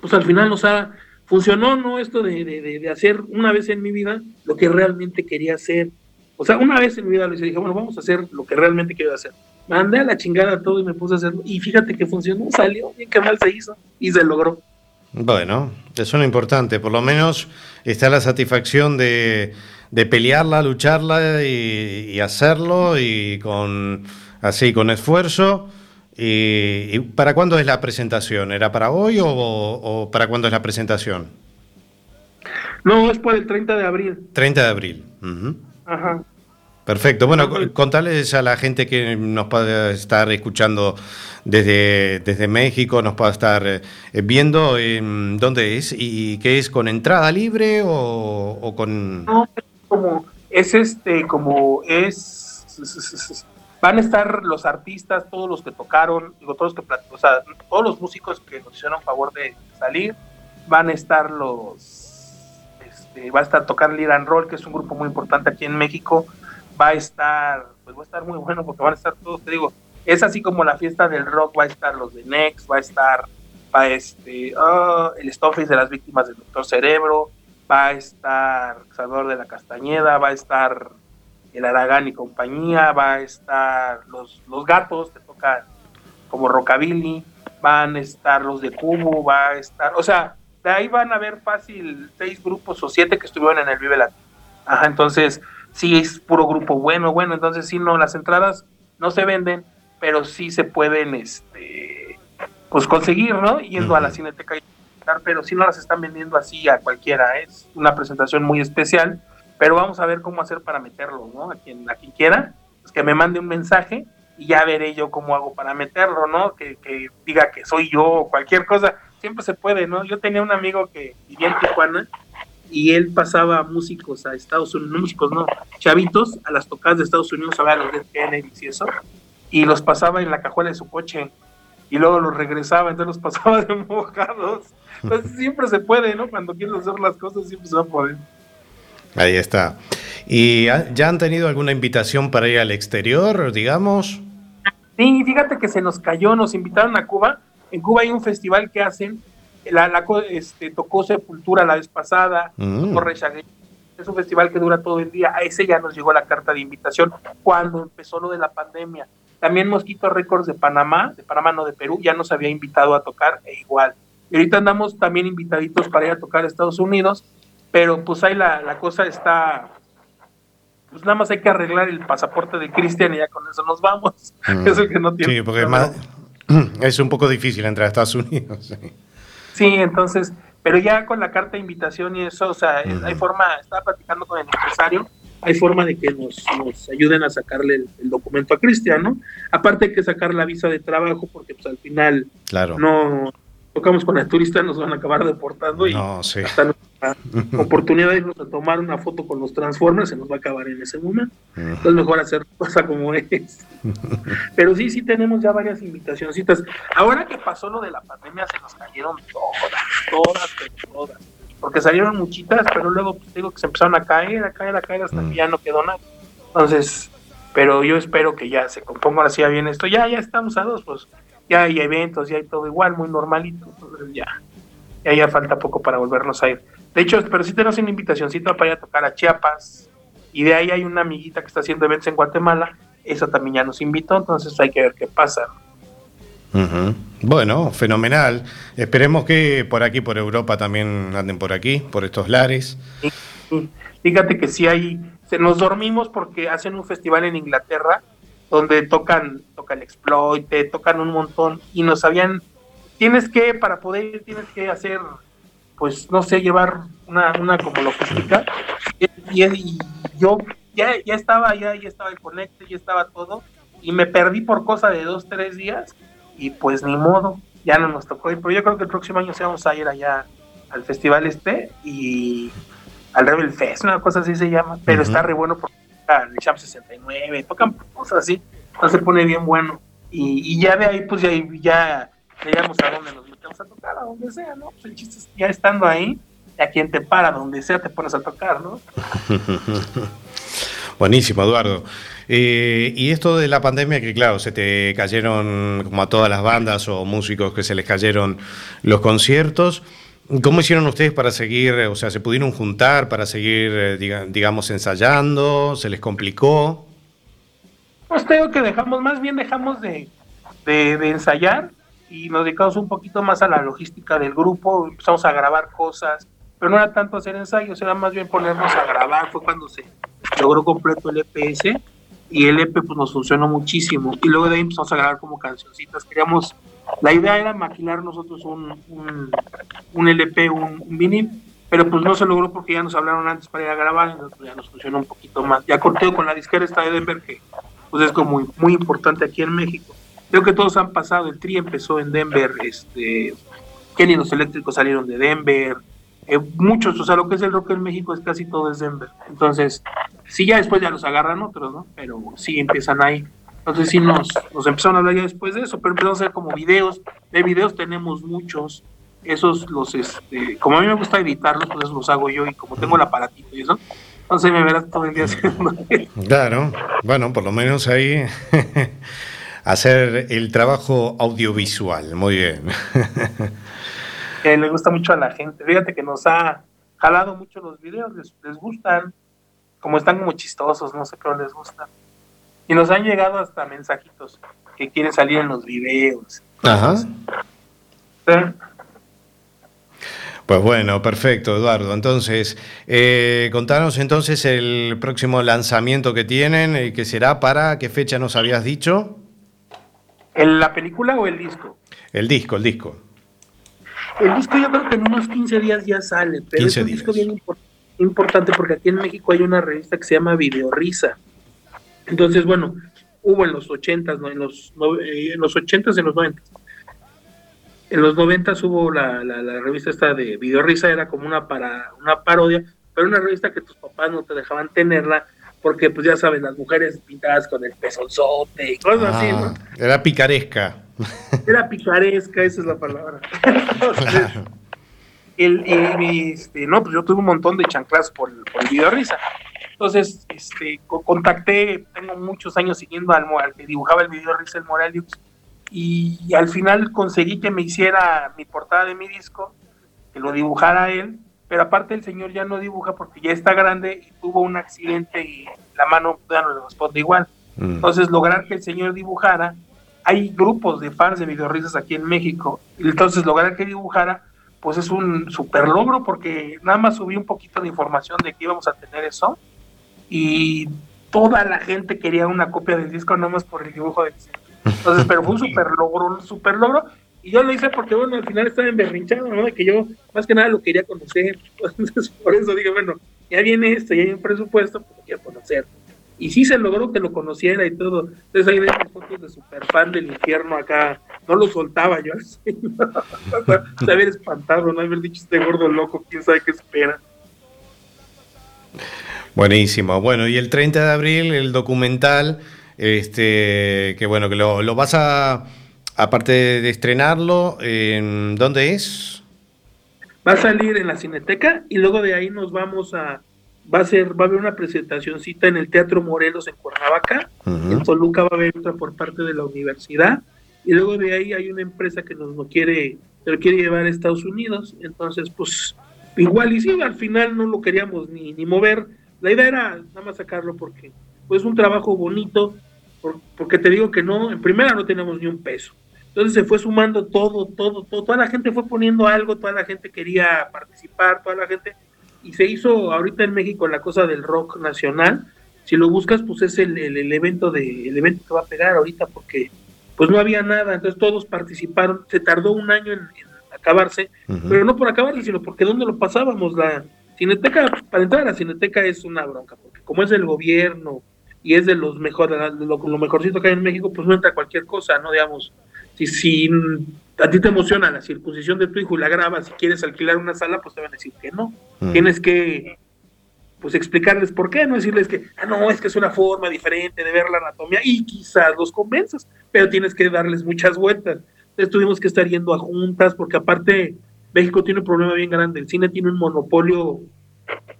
pues al final nos ha, funcionó, ¿no? Esto de, de, de- hacer una vez en mi vida lo que realmente quería hacer. O sea, una vez en mi vida hice, dije, bueno, vamos a hacer lo que realmente quiero hacer. Mandé a la chingada todo y me puse a hacerlo. Y fíjate que funcionó, salió, bien que mal se hizo y se logró. Bueno, eso es lo importante. Por lo menos está la satisfacción de, de pelearla, lucharla y, y hacerlo y con así con esfuerzo. Y, y para cuándo es la presentación? ¿Era para hoy o, o para cuándo es la presentación? No, es por el 30 de abril. 30 de abril. Ajá. Perfecto. Bueno, co- contarles a la gente que nos puede estar escuchando desde, desde México, nos puede estar eh, viendo en dónde es y qué es con entrada libre o, o con... No, es como es este, como es van a estar los artistas, todos los que tocaron, digo, todos los que o sea, todos los músicos que nos hicieron favor de salir, van a estar los este, va a estar tocar Lira and Roll, que es un grupo muy importante aquí en México, va a estar, pues va a estar muy bueno porque van a estar todos, te digo, es así como la fiesta del rock, va a estar los de Next, va a estar va este ah, el Stoneface de las víctimas del Doctor Cerebro, va a estar Salvador de la Castañeda, va a estar el Aragán y compañía, va a estar los, los gatos, te tocan como Rockabilly, van a estar los de Cubo, va a estar, o sea, de ahí van a ver fácil seis grupos o siete que estuvieron en el Vive Latino. Ajá, entonces sí es puro grupo bueno, bueno, entonces sí no, las entradas no se venden, pero sí se pueden, este, pues conseguir, ¿no? Yendo a la. Cineteca y pero sí no las están vendiendo así a cualquiera, es una presentación muy especial, pero vamos a ver cómo hacer para meterlo, ¿no? A quien, a quien quiera, pues que me mande un mensaje y ya veré yo cómo hago para meterlo, ¿no? Que, que diga que soy yo o cualquier cosa, siempre se puede, ¿no? Yo tenía un amigo que vivía en Tijuana y él pasaba músicos a Estados Unidos, no músicos, no, chavitos a las tocadas de Estados Unidos, a ver a los Dead Kennedys y eso, y los pasaba en la cajuela de su coche y luego los regresaba, entonces los pasaba de mojados. Entonces siempre se puede, ¿no? Cuando quieres hacer las cosas siempre se va a poder. Ahí está. ¿Y ya han tenido alguna invitación para ir al exterior, digamos? Sí, fíjate que se nos cayó, nos invitaron a Cuba. En Cuba hay un festival que hacen, la, la este, tocó Sepultura la vez pasada, Mm. tocó Against. Es un festival que dura todo el día. A ese ya nos llegó la carta de invitación cuando empezó lo de la pandemia. También Mosquito Records de Panamá, de Panamá no de Perú, ya nos había invitado a tocar e igual. Y ahorita andamos también invitaditos para ir a tocar a Estados Unidos, pero pues ahí la, la cosa está, pues nada más hay que arreglar el pasaporte de Cristian y ya con eso nos vamos. Mm. Es el que no tiene. Sí, porque es, más, es un poco difícil entrar a Estados Unidos. sí. Sí, entonces, pero ya con la carta de invitación y eso, o sea, hay forma, estaba platicando con el empresario, hay forma de que nos, nos ayuden a sacarle el, el documento a Cristian, ¿no? Aparte hay que sacar la visa de trabajo porque pues al final Claro. no tocamos con el turista, nos van a acabar deportando y No, sí. hasta nuestra oportunidad de irnos a tomar una foto con los Transformers se nos va a acabar en ese momento. Entonces mejor hacer cosa como es. Pero sí, sí tenemos ya varias invitacioncitas. Ahora que pasó lo de la pandemia se nos cayeron todas, todas, pero todas. Porque salieron muchitas, pero luego pues, digo que se empezaron a caer, a caer, a caer hasta Mm. que ya no quedó nada. Entonces, pero yo espero que ya se componga así bien esto. Ya, ya estamos a dos, pues ya hay eventos, ya hay todo igual, muy normalito. Entonces ya, ya, ya falta poco para volvernos a ir. De hecho, pero sí tenemos una invitacioncita para ir a tocar a Chiapas. Y de ahí hay una amiguita que está haciendo eventos en Guatemala. Esa también ya nos invitó, entonces hay que ver qué pasa. Bueno, fenomenal. Esperemos que por aquí, por Europa, también anden por aquí, por estos lares. Y Fíjate que sí hay, se nos dormimos porque hacen un festival en Inglaterra donde tocan, tocan Exploite, tocan un montón y nos habían, tienes que, para poder ir, tienes que hacer, pues no sé, llevar una, una como logística. Y, yo ya, ya estaba, ya, ya estaba el conecte, ya estaba todo y me perdí por cosa de dos, tres días y pues ni modo, ya no nos tocó ir, pero yo creo que el próximo año sí vamos a ir allá al festival este y al Rebel Fest, una cosa así se llama, pero está re bueno porque el Champ 69, tocan cosas así, entonces se pone bien bueno. Y, y ya de ahí, pues ya, ya veíamos a dónde nos metemos a tocar, a donde sea, ¿no? Pues el chiste es ya estando ahí, a quien te para, donde sea, te pones a tocar, ¿no? Buenísimo, Eduardo. Eh, y esto de la pandemia, que claro, se te cayeron, como a todas las bandas o músicos que se les cayeron los conciertos. ¿Cómo hicieron ustedes para seguir, o sea, se pudieron juntar para seguir, eh, diga- digamos, ensayando? ¿Se les complicó? Pues te digo que dejamos, más bien dejamos de, de, de ensayar y nos dedicamos un poquito más a la logística del grupo, empezamos a grabar cosas, pero no era tanto hacer ensayos, era más bien ponernos a grabar, fue cuando se logró completo el EPS y el EP pues nos funcionó muchísimo y luego de ahí empezamos a grabar como cancioncitas, queríamos, la idea era maquilar nosotros un, un, LP, un, un pero pues no se logró porque ya nos hablaron antes para ir a grabar, entonces ya nos funcionó un poquito más, ya corteo con la disquera esta de Denver que pues es como muy, muy importante aquí en México. Creo que todos han pasado, el Tri empezó en Denver, este, Kenny los eléctricos salieron de Denver, eh, muchos, o sea, lo que es el rock en México es casi todo es Denver. Entonces, sí, ya después ya los agarran otros, ¿no? Pero sí empiezan ahí. Entonces sí nos, nos empezaron a hablar ya después de eso, pero empezamos a hacer como videos. De videos tenemos muchos. Esos los, este, como a mí me gusta editarlos, pues los hago yo y como tengo el aparatito y eso, entonces me verás todo el día haciendo Claro, bueno, por lo menos ahí hacer el trabajo audiovisual. Muy bien. que le gusta mucho a la gente. Fíjate que nos ha jalado mucho los videos, les, les gustan, como están como chistosos, no sé, pero les gustan. Y nos han llegado hasta mensajitos que quieren salir en los videos. Ajá. Sí. Pues bueno, perfecto, Eduardo. Entonces, eh, contanos entonces el próximo lanzamiento que tienen, eh, que será para qué fecha nos habías dicho. ¿En la película o el disco? El disco, el disco. El disco yo creo que en unos 15 días ya sale, pero 15 es un disco bien impor- importante porque aquí en México hay una revista que se llama Video Risa. Entonces, bueno, hubo en los 80s, ¿no? en los no- eh, en los 80s, en los 90 En los 90 hubo la, la, la revista esta de Video Risa, era como una para una parodia, pero una revista que tus papás no te dejaban tenerla porque pues ya sabes, las mujeres pintadas con el pezonzote y cosas así, ¿no? Ah, era picaresca. Era picaresca, esa es la palabra. Entonces, el, el- este, no, pues yo tuve un montón de chanclas por, por el video risa. Entonces, este, co- contacté, tengo muchos años siguiendo al, al que dibujaba el video risa, el Moraliux, y al final conseguí que me hiciera mi portada de mi disco, que lo dibujara él, pero aparte el señor ya no dibuja porque ya está grande y tuvo un accidente y la mano ya no le responde igual. Mm. Entonces, lograr que el señor dibujara, hay grupos de fans de videorrisas aquí en México, entonces lograr que dibujara, pues es un super logro porque nada más subí un poquito de información de que íbamos a tener eso y toda la gente quería una copia del disco nada más por el dibujo del señor. Entonces, pero fue un super logro, un super logro. Y yo lo hice porque, bueno, al final estaba emberrinchado, ¿no? De que yo más que nada lo quería conocer. Entonces, por eso dije, bueno, ya viene esto, ya hay un presupuesto, pues lo quiero conocer. Y sí se logró que lo conociera y todo. Entonces ahí ven las fotos de super fan del infierno acá. No lo soltaba yo así. de haber espantado, no haber dicho este gordo loco, quién sabe qué espera. Buenísimo. Bueno, y el 30 de abril el documental, este, que bueno, que lo, lo vas a, aparte de estrenarlo, ¿en dónde es? Va a salir en la Cineteca y luego de ahí nos vamos a. Va a ser, va a haber una presentacioncita en el Teatro Morelos en Cuernavaca. En Toluca va a haber otra por parte de la universidad. Y luego de ahí hay una empresa que nos lo quiere, lo quiere llevar a Estados Unidos. Entonces, pues, igual y sí, al final no lo queríamos ni, ni mover. La idea era nada más sacarlo porque, pues, un trabajo bonito, por- porque te digo que no, en primera no teníamos ni un peso. Entonces se fue sumando todo, todo, todo, toda la gente fue poniendo algo, toda la gente quería participar, toda la gente, y se hizo ahorita en México la cosa del rock nacional. Si lo buscas, pues es el, el, el evento de, el evento que va a pegar ahorita porque pues no había nada, entonces todos participaron, se tardó un año en, en acabarse, pero no por acabarse, sino porque ¿dónde lo pasábamos? La Cineteca, para entrar a la Cineteca es una bronca, porque como es del gobierno y es de los mejores, lo, lo mejorcito que hay en México, pues no entra cualquier cosa, ¿no? Digamos, si, si a ti te emociona la circuncisión de tu hijo y la grabas, si quieres alquilar una sala, pues te van a decir que no. Mm. Tienes que pues explicarles por qué, no decirles que, ah, no, es que es una forma diferente de ver la anatomía y quizás los convenzas, pero tienes que darles muchas vueltas. Entonces tuvimos que estar yendo a juntas porque aparte México tiene un problema bien grande, el cine tiene un monopolio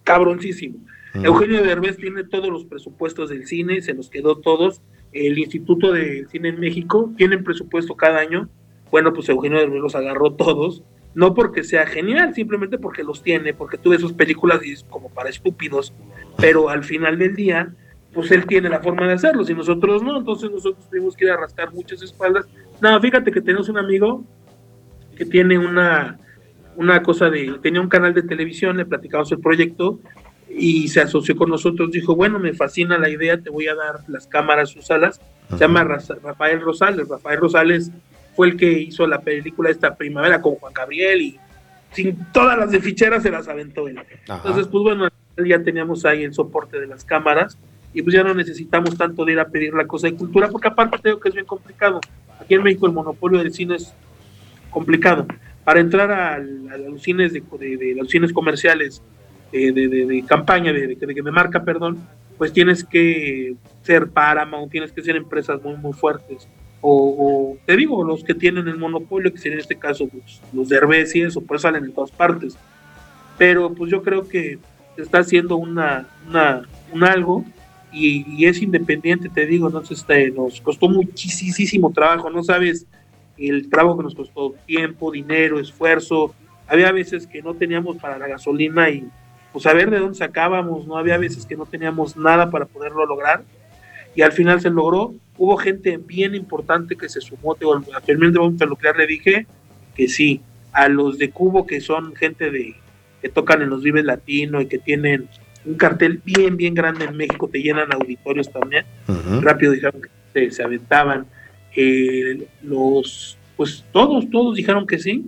cabroncísimo. Mm. Eugenio Derbez tiene todos los presupuestos del cine, se los quedó todos. El Instituto de Cine en México tiene presupuesto cada año. Bueno, pues Eugenio Derbez los agarró todos. No porque sea genial, simplemente porque los tiene, porque tú ves sus películas y es como para estúpidos. Pero al final del día, pues él tiene la forma de hacerlos y nosotros no. Entonces nosotros tuvimos que ir a rascar muchas espaldas. No, fíjate que tenemos un amigo que tiene una, una cosa de, tenía un canal de televisión, le platicamos el proyecto y se asoció con nosotros, dijo, bueno, me fascina la idea, te voy a dar las cámaras, sus salas, se llama Rafael Rosales, Rafael Rosales fue el que hizo la película esta primavera con Juan Gabriel y sin todas las de ficheras se las aventó él. Ajá. Entonces, pues bueno, ya teníamos ahí el soporte de las cámaras y pues ya no necesitamos tanto de ir a pedir la cosa de cultura, porque aparte tengo que es bien complicado. Aquí en México el monopolio del cine es complicado. Para entrar al- a, los cines de, de- de comerciales eh, de, de- campaña, de, marca, perdón, pues tienes que ser Paramount, tienes que ser empresas muy muy fuertes. O, o, te digo, los que tienen el monopolio, que serían en este caso pues, los Derbez y eso, pues salen en todas partes. Pero pues yo creo que está haciendo una, un algo y, y es independiente, te digo, entonces este, nos costó muchísimo trabajo, no sabes el trabajo que nos costó tiempo, dinero, esfuerzo. Había veces que no teníamos para la gasolina y pues a ver de dónde sacábamos, no había veces que no teníamos nada para poderlo lograr y al final se logró. Hubo gente bien importante que se sumó, te digo, a Fermín de Bomba Nuclear le dije que sí, a los de Cubo, que son gente de que tocan en los Vives Latino y que tienen un cartel bien, bien grande en México, te llenan auditorios también. Rápido dijeron que se, se aventaban. Eh, los, pues todos, todos dijeron que sí.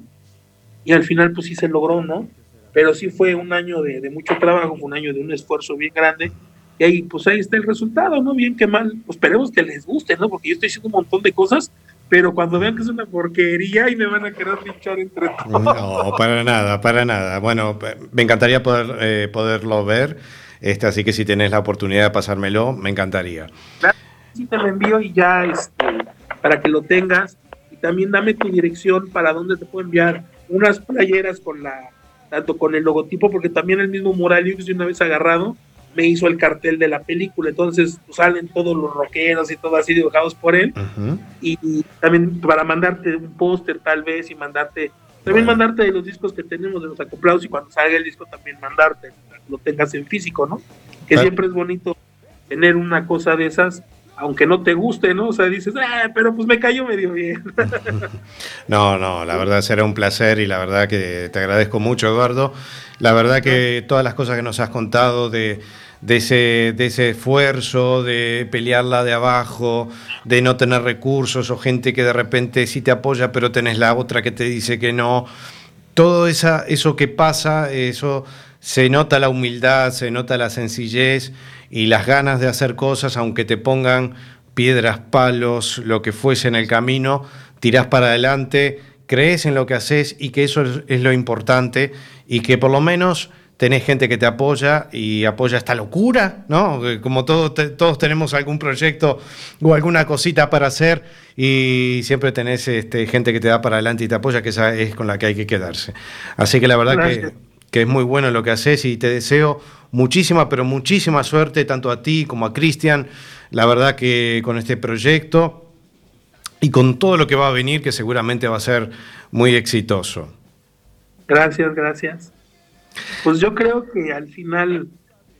Y al final, pues sí se logró, ¿no? Pero sí fue un año de, de mucho trabajo, fue un año de un esfuerzo bien grande. Y ahí, pues ahí está el resultado, ¿no? Bien que mal. Pues esperemos que les guste, ¿no? Porque yo estoy haciendo un montón de cosas, pero cuando vean que es una porquería y me van a querer pinchar entre todos. No, para nada, para nada. Bueno, me encantaría poder, eh, poderlo ver, este, así que si tenés la oportunidad de pasármelo, me encantaría. sí te lo envío y ya este, para que lo tengas. Y también dame tu dirección para dónde te puedo enviar unas playeras con la tanto con el logotipo porque también el mismo Moraliux de una vez agarrado me hizo el cartel de la película. Entonces pues, salen todos los rockeros y todo así dibujados por él. Y, y también para mandarte un póster tal vez y mandarte también Bueno. mandarte de los discos que tenemos de los acoplados y cuando salga el disco también mandarte lo tengas en físico no que siempre es bonito tener una cosa de esas aunque no te guste no o sea dices ah pero pues me cayó medio bien No, no, la verdad será un placer y la verdad que te agradezco mucho, Eduardo. La verdad que todas las cosas que nos has contado de, ese, de ese esfuerzo, de pelearla de abajo, de no tener recursos o gente que de repente sí te apoya, pero tenés la otra que te dice que no. Todo esa, eso que pasa, eso se nota la humildad, se nota la sencillez y las ganas de hacer cosas, aunque te pongan piedras, palos, lo que fuese en el camino, tirás para adelante, crees en lo que haces y que eso es, lo importante y que por lo menos tenés gente que te apoya y apoya esta locura, ¿no? Como todos, te- todos tenemos algún proyecto o alguna cosita para hacer y siempre tenés este, gente que te da para adelante y te apoya, que esa es con la que hay que quedarse. Así que la verdad que, que es muy bueno lo que haces y te deseo muchísima, pero muchísima suerte tanto a ti como a Cristian. La verdad que con este proyecto y con todo lo que va a venir, que seguramente va a ser muy exitoso. gracias gracias pues yo creo que al final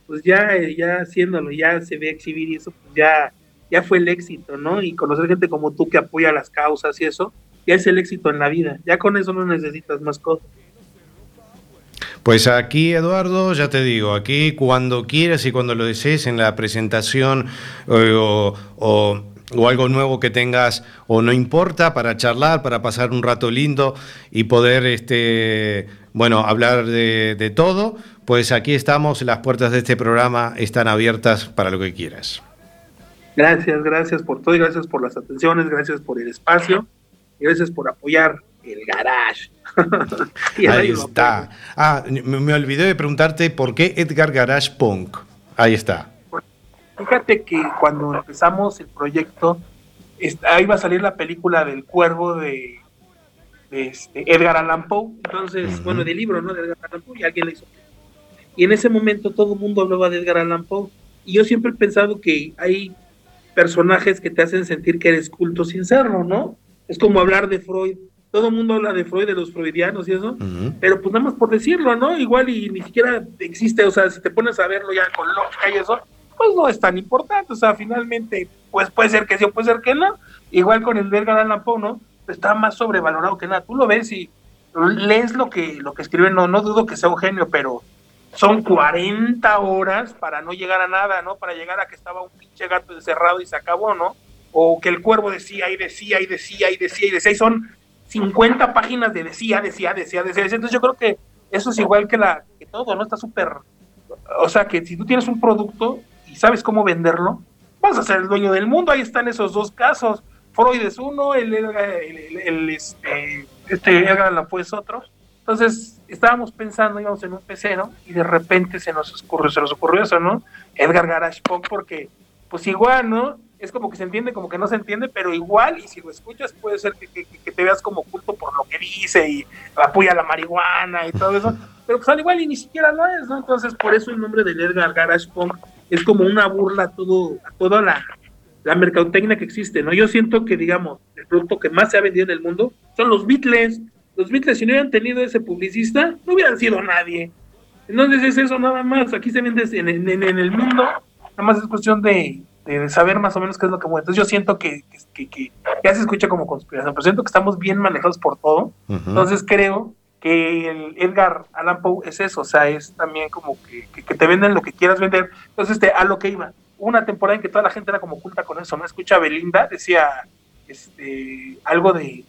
pues ya ya haciéndolo ya se ve exhibir y eso pues ya ya fue el éxito no y conocer gente como tú que apoya las causas y eso ya es el éxito en la vida ya con eso no necesitas más cosas Pues aquí, Eduardo, ya te digo, aquí cuando quieras y cuando lo desees en la presentación eh, o, algo nuevo que tengas o no importa para charlar, para pasar un rato lindo y poder, este, bueno, hablar de, de todo, pues aquí estamos, las puertas de este programa están abiertas para lo que quieras. Gracias, gracias por todo y gracias por las atenciones, gracias por el espacio y gracias por apoyar el garage. Ahí está. Ah, me, olvidé de preguntarte por qué Edgar Garage Punk. Ahí está. Fíjate que cuando empezamos el proyecto, ahí iba a salir la película del cuervo de, de este Edgar Allan Poe, entonces, bueno, del libro, ¿no? De Edgar Allan Poe, y alguien le hizo. Y en ese momento todo el mundo hablaba de Edgar Allan Poe, y yo siempre he pensado que hay personajes que te hacen sentir que eres culto sin serlo, ¿no? Es como hablar de Freud. Todo el mundo habla de Freud, de los freudianos y eso, pero pues nada más por decirlo, ¿no? Igual y ni siquiera existe, o sea, si te pones a verlo ya con lógica y eso, pues no es tan importante, o sea, finalmente, pues puede ser que sí o puede ser que no. Igual con el Edgar Allan Poe, ¿no? Está más sobrevalorado que nada. Tú lo ves y lees lo que, lo que escribe, no, no dudo que sea un genio, pero son 40 horas para no llegar a nada, ¿no? Para llegar a que estaba un pinche gato encerrado y se acabó, ¿no? O que el cuervo decía y decía y decía y decía y decía y son 50 páginas de decía, decía, decía, decía. Entonces yo creo que eso es igual que la que todo, ¿no? Está súper... O sea, que si tú tienes un producto y sabes cómo venderlo, vas a ser el dueño del mundo. Ahí están esos dos casos. Freud es uno, el, el, el- este, este Edgar es otro. Entonces, estábamos pensando, íbamos en un PC, ¿no? Y de repente se nos ocurrió, se nos ocurrió eso, ¿no? Edgar Garage Punk, porque, pues igual, ¿no? Es como que se entiende, como que no se entiende, pero igual, y si lo escuchas, puede ser que, te veas como culto por lo que dice y apoya la marihuana y todo eso, pero pues al igual y ni siquiera lo es, ¿no? Entonces, por eso el nombre del Edgar Garage Punk es como una burla a, todo, a toda la, la mercadotecnia que existe, ¿no? Yo siento que, digamos, el producto que más se ha vendido en el mundo son los Beatles. Los Beatles, si no hubieran tenido ese publicista, no hubieran sido nadie. Entonces es eso nada más. Aquí se vende en, en- en el mundo, nada más es cuestión de, de saber más o menos qué es lo que mueve. Entonces yo siento que, que, que- ya se escucha como conspiración, pero siento que estamos bien manejados por todo. Entonces creo que el Edgar Allan Poe es eso, o sea, es también como que, que- que te venden lo que quieras vender. Entonces, este, a lo que iba, una temporada en que toda la gente era como oculta con eso, ¿no? Escucha a Belinda, decía este, algo de,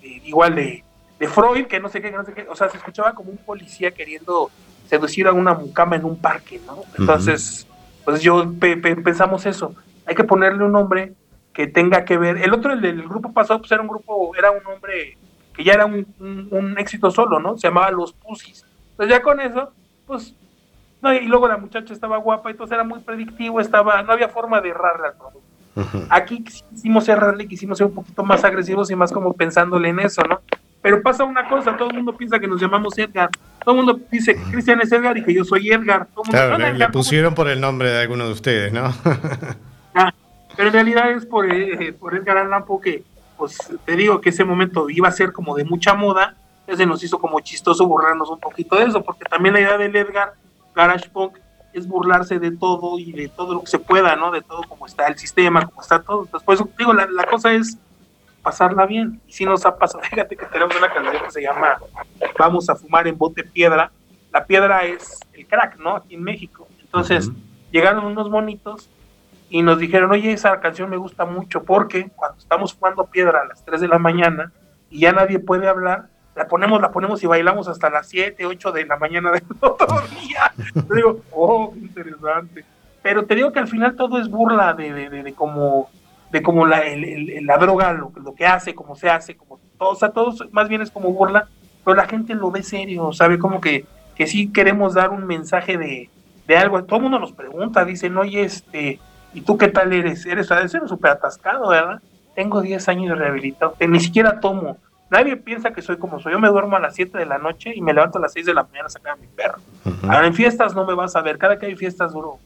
de- igual de, de Freud, que no sé qué, que no sé qué, o sea, se escuchaba como un policía queriendo seducir a una mucama en un parque, ¿no? Entonces, pues yo pe- pe- pensamos eso, hay que ponerle un nombre que tenga que ver, el otro, el del grupo pasado, pues era un grupo, era un hombre que ya era un, un- un éxito solo, ¿no? Se llamaba Los Pusis. Entonces ya con eso, pues, no, y luego la muchacha estaba guapa, entonces era muy predictivo, estaba, no había forma de errarle al producto. Aquí quisimos errarle, quisimos ser un poquito más agresivos y más como pensándole en eso, ¿no? Pero pasa una cosa, todo el mundo piensa que nos llamamos Edgar, todo el mundo dice que Cristian es Edgar y que yo soy Edgar. Todo el mundo, Claro, "Hola, le, le Edgar, ¿cómo pusieron por el nombre de alguno de ustedes, ¿no? Ah, pero en realidad es por, eh, por Edgar Allan Poe que, pues te digo que ese momento iba a ser como de mucha moda, entonces nos hizo como chistoso burlarnos un poquito de eso, porque también la idea del Edgar Garage Punk es burlarse de todo y de todo lo que se pueda, ¿no? De todo como está el sistema, como está todo. Eso digo, la, la cosa es pasarla bien. Y si nos ha pasado, fíjate que tenemos una canción que se llama Vamos a fumar en bote piedra. La piedra es el crack, ¿no? Aquí en México. Entonces, llegaron unos monitos y nos dijeron, oye, esa canción me gusta mucho porque cuando estamos fumando piedra a las 3 de la mañana y ya nadie puede hablar, la ponemos, la ponemos y bailamos hasta las 7, 8 de la mañana del otro día. Yo digo, oh, qué interesante. Pero te digo que al final todo es burla de, de, de, de como de como la, el- el- la droga, lo, lo que hace, cómo se hace, como todo, o sea, todo más bien es como burla, pero la gente lo ve serio, sabe como que, que sí queremos dar un mensaje de, de algo. Todo el mundo nos pregunta, dicen, oye, este, ¿y tú qué tal eres? Eres, eres súper atascado, ¿verdad? Tengo 10 años de rehabilitado, que ni siquiera tomo. Nadie piensa que soy como soy. Yo me duermo a las 7 de la noche y me levanto a las 6 de la mañana a sacar a mi perro. Ahora en fiestas no me vas a ver. Cada que hay fiestas duro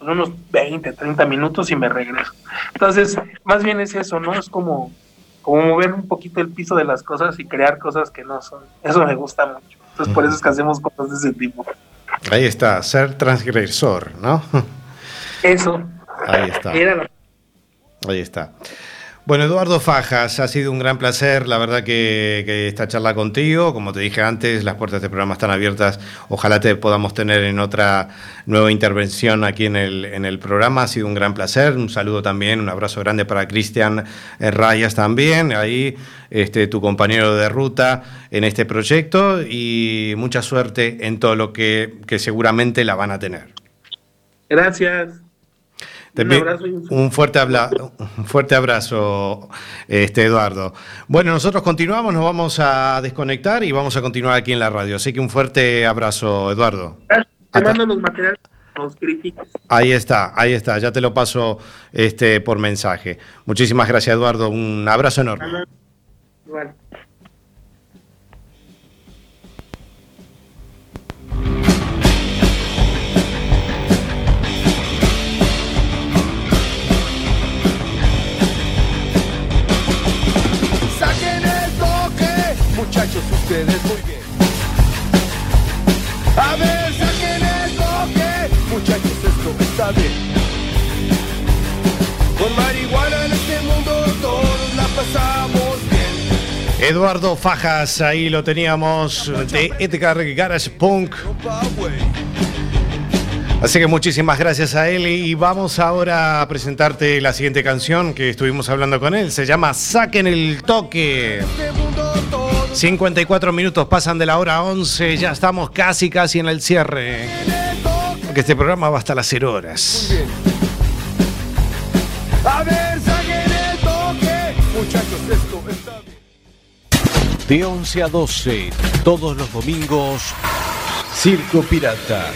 unos 20, 30 minutos y me regreso. Entonces, más bien es eso, ¿no? Es como, como mover un poquito el piso de las cosas y crear cosas que no son. Eso me gusta mucho. Entonces, por eso es que hacemos cosas de ese tipo. Ahí está, ser transgresor, ¿no? Eso. Ahí está. Ahí está. Bueno, Eduardo Fajas, ha sido un gran placer, la verdad que, esta charla contigo, como te dije antes, las puertas del programa están abiertas, ojalá te podamos tener en otra nueva intervención aquí en el, en el programa, ha sido un gran placer, un saludo también, un abrazo grande para Cristian eh, Rayas también, ahí este, tu compañero de ruta en este proyecto. Y mucha suerte en todo lo que, que seguramente la van a tener. Gracias. Te Un envío abrazo y un un fuerte, un fuerte abrazo, este, Eduardo. Bueno, nosotros continuamos, nos vamos a desconectar y vamos a continuar aquí en la radio. Así que un fuerte abrazo, Eduardo. Te mando los materiales. Ahí está, ahí está, ya te lo paso este, por mensaje. Muchísimas gracias, Eduardo. Un abrazo enorme. Igual. A ver, saquen el toque, muchachos, esto está bien. Con marihuana en este mundo todos la pasamos bien. Eduardo Fajas, ahí lo teníamos, de Edgar Garage Punk. Así que muchísimas gracias a él y vamos ahora a presentarte la siguiente canción que estuvimos hablando con él. Se llama Saquen el toque. Este mundo todos 54 minutos pasan de la hora 11, ya estamos casi casi en el cierre. Porque este programa va hasta las 0 horas. Bien. A ver, saquen el toque, muchachos, esto. De 11 a 12, todos los domingos, Circo Pirata.